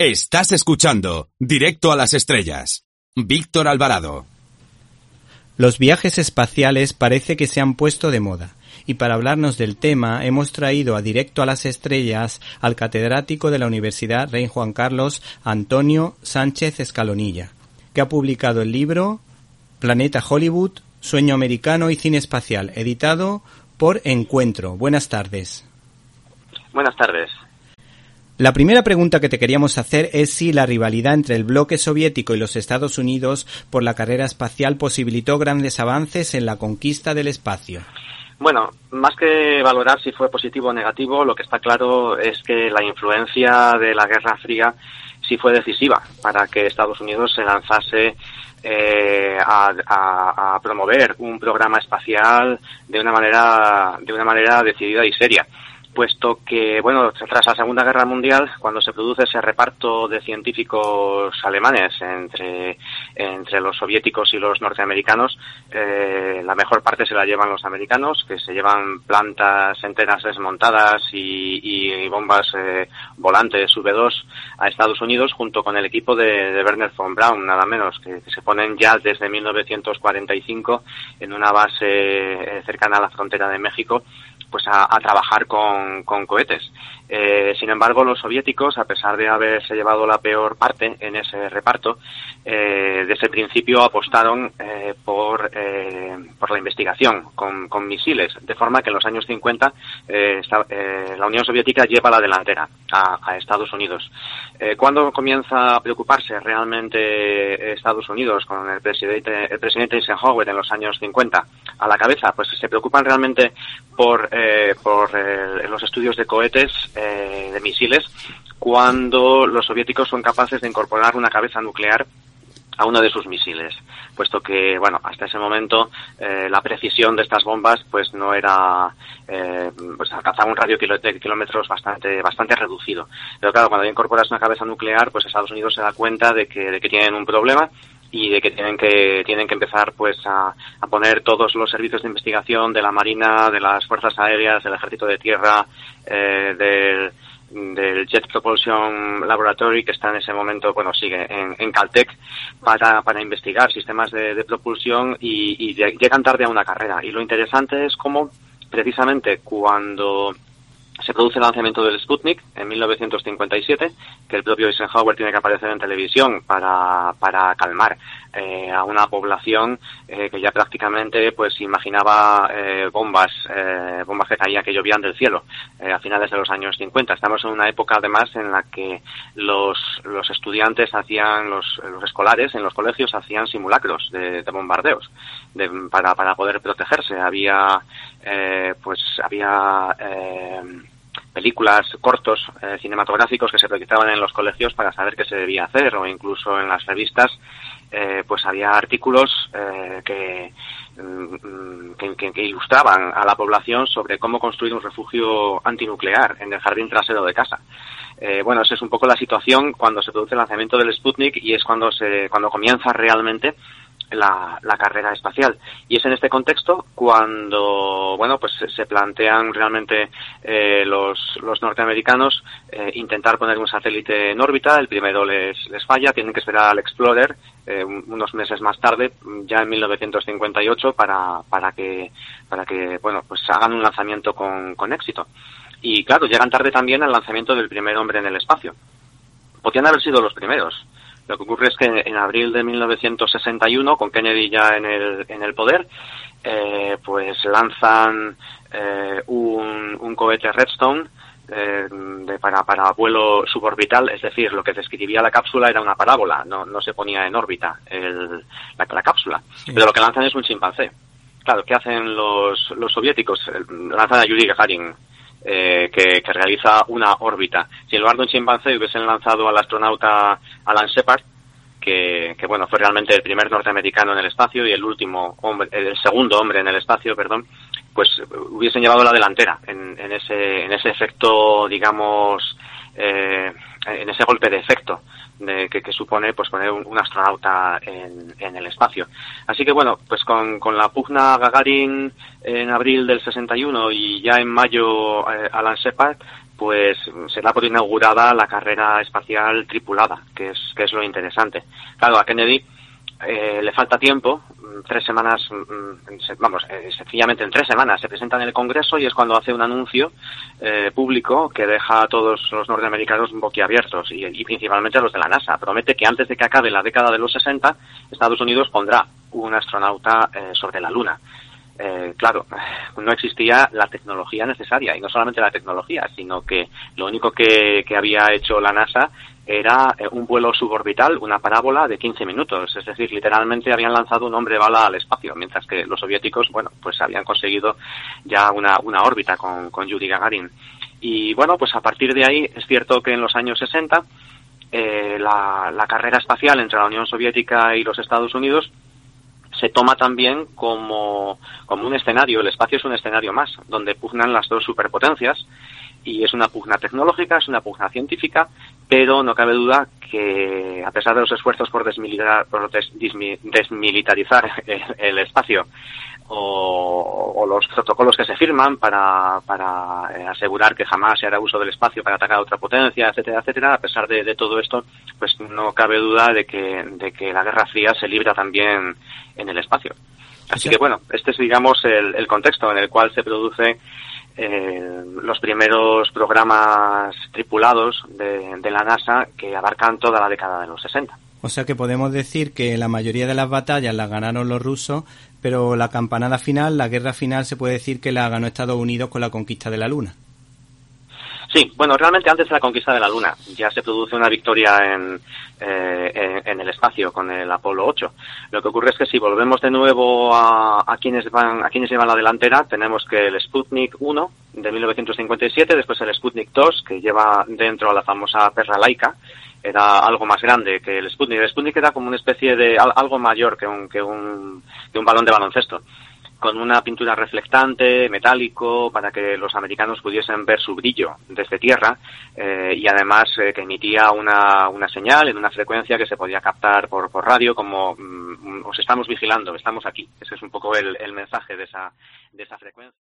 Estás escuchando Directo a las Estrellas. Víctor Alvarado. Los viajes espaciales parece que se han puesto de moda. Y para hablarnos del tema hemos traído a Directo a las Estrellas al catedrático de la Universidad Rey Juan Carlos, Antonio Sánchez Escalonilla, que ha publicado el libro Planeta Hollywood, Sueño Americano y Cine Espacial, editado por Encuentro. Buenas tardes. Buenas tardes. La primera pregunta que te queríamos hacer es si la rivalidad entre el bloque soviético y los Estados Unidos por la carrera espacial posibilitó grandes avances en la conquista del espacio. Bueno, más que valorar si fue positivo o negativo, lo que está claro es que la influencia de la Guerra Fría sí fue decisiva para que Estados Unidos se lanzase eh, a, a, promover un programa espacial de una manera de una manera decidida y seria puesto que, bueno, tras la Segunda Guerra Mundial, cuando se produce ese reparto de científicos alemanes entre, entre los soviéticos y los norteamericanos, eh, la mejor parte se la llevan los americanos, que se llevan plantas enteras desmontadas y, bombas eh, volantes V2 a Estados Unidos, junto con el equipo de, Werner von Braun, nada menos, que, se ponen ya desde 1945 en una base eh, cercana a la frontera de México pues a, trabajar con, con cohetes. Eh, sin embargo, los soviéticos, a pesar de haberse llevado la peor parte en ese reparto, eh, desde el principio apostaron eh, por, eh, por la investigación con, con, misiles, de forma que en los años 50 la Unión Soviética lleva la delantera a, a Estados Unidos. ¿Cuándo comienza a preocuparse realmente Estados Unidos con el presidente, el presidente Eisenhower en los años 50 a la cabeza? Pues se preocupan realmente por, por los estudios de cohetes eh, de misiles cuando los soviéticos son capaces de incorporar una cabeza nuclear a uno de sus misiles, puesto que, bueno, hasta ese momento eh, la precisión de estas bombas pues no era, eh, pues alcanzaba un radio de kilómetros bastante, bastante reducido. Pero claro, cuando incorporas una cabeza nuclear, pues Estados Unidos se da cuenta de que, de que tienen un problema y de que tienen que tienen que empezar pues a, a, poner todos los servicios de investigación de la marina de las fuerzas aéreas del ejército de tierra eh, del, del Jet Propulsion Laboratory que está en ese momento bueno sigue en, en Caltech para, para investigar sistemas de, de propulsión y, y llegan tarde a una carrera. Y lo interesante es cómo precisamente cuando se produce el lanzamiento del Sputnik en 1957, que el propio Eisenhower tiene que aparecer en televisión para, para calmar eh, a una población eh, que ya prácticamente pues imaginaba eh, bombas, eh, bombas que caían, que llovían del cielo eh, a finales de los años 50. Estamos en una época además en la que los, los estudiantes hacían, los, los escolares en los colegios hacían simulacros de, de bombardeos de, para, para poder protegerse. Había, eh, pues había películas, cortos eh, cinematográficos que se proyectaban en los colegios para saber qué se debía hacer o incluso en las revistas eh, pues había artículos eh, que, mm, que, que, ilustraban a la población sobre cómo construir un refugio antinuclear en el jardín trasero de casa. Eh, bueno, esa es un poco la situación cuando se produce el lanzamiento del Sputnik y es cuando se cuando comienza realmente la, la, carrera espacial. Y es en este contexto cuando, bueno, pues se plantean realmente eh, los, los norteamericanos eh, intentar poner un satélite en órbita. El primero les, les falla, tienen que esperar al Explorer eh, unos meses más tarde, ya en 1958, para, para que, para que, bueno, pues hagan un lanzamiento con, con éxito. Y claro, llegan tarde también al lanzamiento del primer hombre en el espacio. Podrían haber sido los primeros lo que ocurre es que en abril de 1961, con Kennedy ya en el, en el poder, eh, pues lanzan eh, un, un cohete Redstone eh, de, para, para vuelo suborbital, es decir, lo que describía la cápsula era una parábola, no, no se ponía en órbita el, la, la cápsula, sí. pero lo que lanzan es un chimpancé. Claro, ¿qué hacen los, los soviéticos? Lanzan a Yuri Gagarin, eh, que, que, realiza una órbita. Si en lugar de un chimpancé hubiesen lanzado al astronauta Alan Shepard, que, que, bueno, fue realmente el primer norteamericano en el espacio y el último hombre, el segundo hombre en el espacio, perdón, pues hubiesen llevado la delantera en, en ese, en ese efecto, digamos, eh, en ese golpe de efecto de, que, supone pues poner un, astronauta en, en, el espacio. Así que bueno, pues con, con, la pugna Gagarin en abril del 61 y ya en mayo eh, Alan Shepard, pues se da por inaugurada la carrera espacial tripulada, que es, que es lo interesante. Claro, a Kennedy eh, le falta tiempo, mm, tres semanas, mm, vamos, eh, sencillamente en tres semanas se presenta en el Congreso y es cuando hace un anuncio eh, público que deja a todos los norteamericanos boquiabiertos y, principalmente a los de la NASA. Promete que antes de que acabe la década de los 60, Estados Unidos pondrá un astronauta sobre la Luna. Eh, claro, no existía la tecnología necesaria, y no solamente la tecnología, sino que lo único que, que había hecho la NASA era eh, un vuelo suborbital, una parábola de 15 minutos. Es decir, literalmente habían lanzado un hombre bala al espacio, mientras que los soviéticos, bueno, pues habían conseguido ya una, una órbita con, con Yuri Gagarin. Y bueno, pues a partir de ahí es cierto que en los años 60 eh, la, la carrera espacial entre la Unión Soviética y los Estados Unidos se toma también como, como un escenario, el espacio es un escenario más, donde pugnan las dos superpotencias y es una pugna tecnológica, es una pugna científica, pero no cabe duda que a pesar de los esfuerzos por, desmilitar, por desmilitarizar el, espacio o, los protocolos que se firman para, para eh, asegurar que jamás se hará uso del espacio para atacar a otra potencia, etcétera, etcétera, a pesar de, todo esto, pues no cabe duda de que, de que la Guerra Fría se libra también en el espacio. Así que bueno, este es digamos el, el contexto en el cual se produce eh, los primeros programas tripulados de, de, la NASA que abarcan toda la década de los 60. O sea que podemos decir que la mayoría de las batallas las ganaron los rusos, pero la campanada final, la guerra final, se puede decir que la ganó Estados Unidos con la conquista de la Luna. Sí, bueno, realmente antes de la conquista de la Luna ya se produce una victoria en, eh, en, el espacio con el Apolo 8. Lo que ocurre es que si volvemos de nuevo a, a quienes van a quienes llevan la delantera, tenemos que el Sputnik 1 de 1957, después el Sputnik 2 que lleva dentro a la famosa perra laica, era algo más grande que el Sputnik. El Sputnik era como una especie de algo mayor que un, que un, que un balón de baloncesto con una pintura reflectante, metálico, para que los americanos pudiesen ver su brillo desde tierra eh, y además eh, que emitía una, una señal en una frecuencia que se podía captar por, por radio como mm, os estamos vigilando, estamos aquí. Ese es un poco el, el mensaje de esa, de esa frecuencia.